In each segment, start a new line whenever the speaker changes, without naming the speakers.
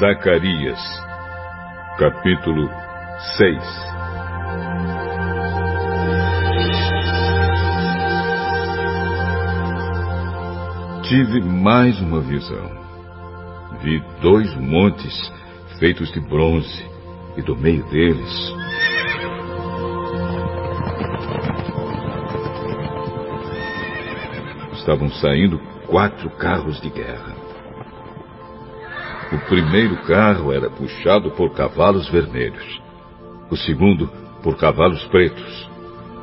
Zacarias, capítulo 6 Tive mais uma visão. Vi dois montes feitos de bronze, e do meio deles estavam saindo quatro carros de guerra. O primeiro carro era puxado por cavalos vermelhos, o segundo por cavalos pretos,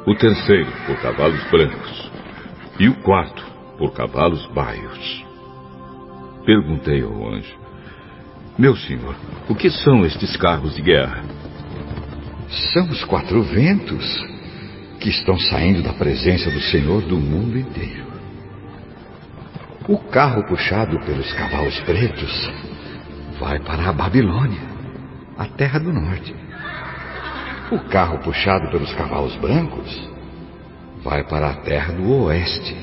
o terceiro por cavalos brancos e o quarto por cavalos baios. Perguntei ao anjo: Meu senhor, o que são estes carros de guerra?
São os quatro ventos que estão saindo da presença do Senhor do mundo inteiro. O carro puxado pelos cavalos pretos vai para a Babilônia, a terra do norte. O carro puxado pelos cavalos brancos vai para a terra do oeste.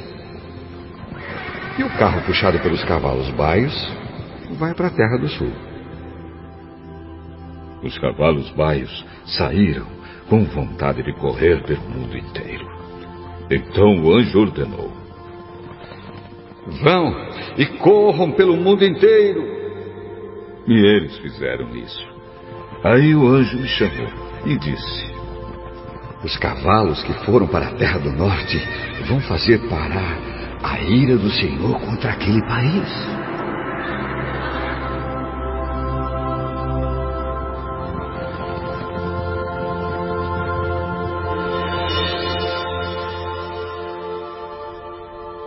E o carro puxado pelos cavalos baios vai para a terra do sul.
Os cavalos baios saíram com vontade de correr pelo mundo inteiro. Então o anjo ordenou:
Vão e corram pelo mundo inteiro
e eles fizeram isso. Aí o anjo me chamou e disse:
Os cavalos que foram para a terra do norte vão fazer parar a ira do Senhor contra aquele país.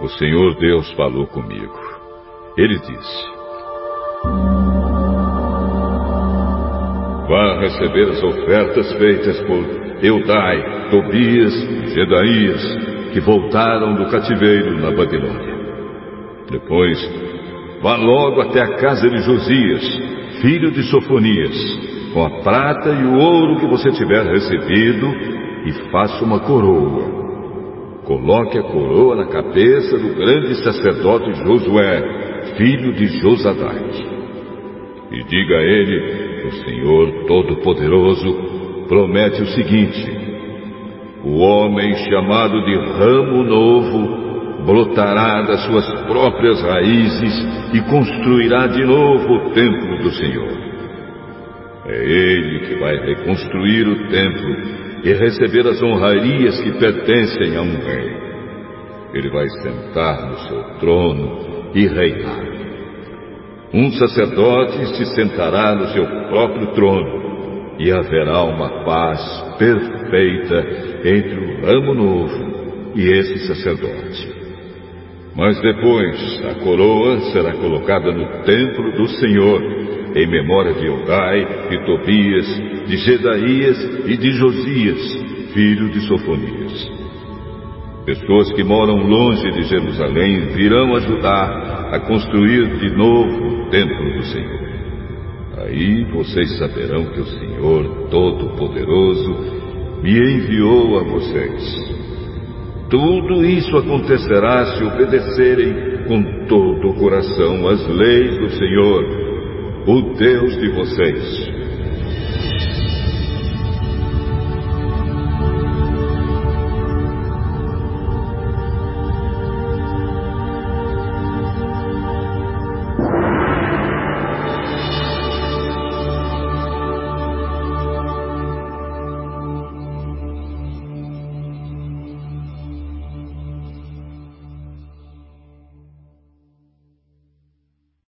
O Senhor Deus falou comigo. Ele disse: receber as ofertas feitas por Eudai, Tobias e Gedaías, que voltaram do cativeiro na Babilônia. Depois, vá logo até a casa de Josias, filho de Sofonias, com a prata e o ouro que você tiver recebido, e faça uma coroa. Coloque a coroa na cabeça do grande sacerdote Josué, filho de Josadai. E diga a ele o Senhor Todo-Poderoso promete o seguinte: o homem chamado de ramo novo brotará das suas próprias raízes e construirá de novo o templo do Senhor. É ele que vai reconstruir o templo e receber as honrarias que pertencem a um rei. Ele vai sentar no seu trono e reinar. Um sacerdote se sentará no seu próprio trono e haverá uma paz perfeita entre o ramo novo e esse sacerdote. Mas depois a coroa será colocada no templo do Senhor, em memória de Eudai, de Tobias, de Gedaías e de Josias, filho de Sofonias. Pessoas que moram longe de Jerusalém virão ajudar a construir de novo templo do Senhor. Aí vocês saberão que o Senhor Todo-Poderoso me enviou a vocês. Tudo isso acontecerá se obedecerem com todo o coração às leis do Senhor, o Deus de vocês.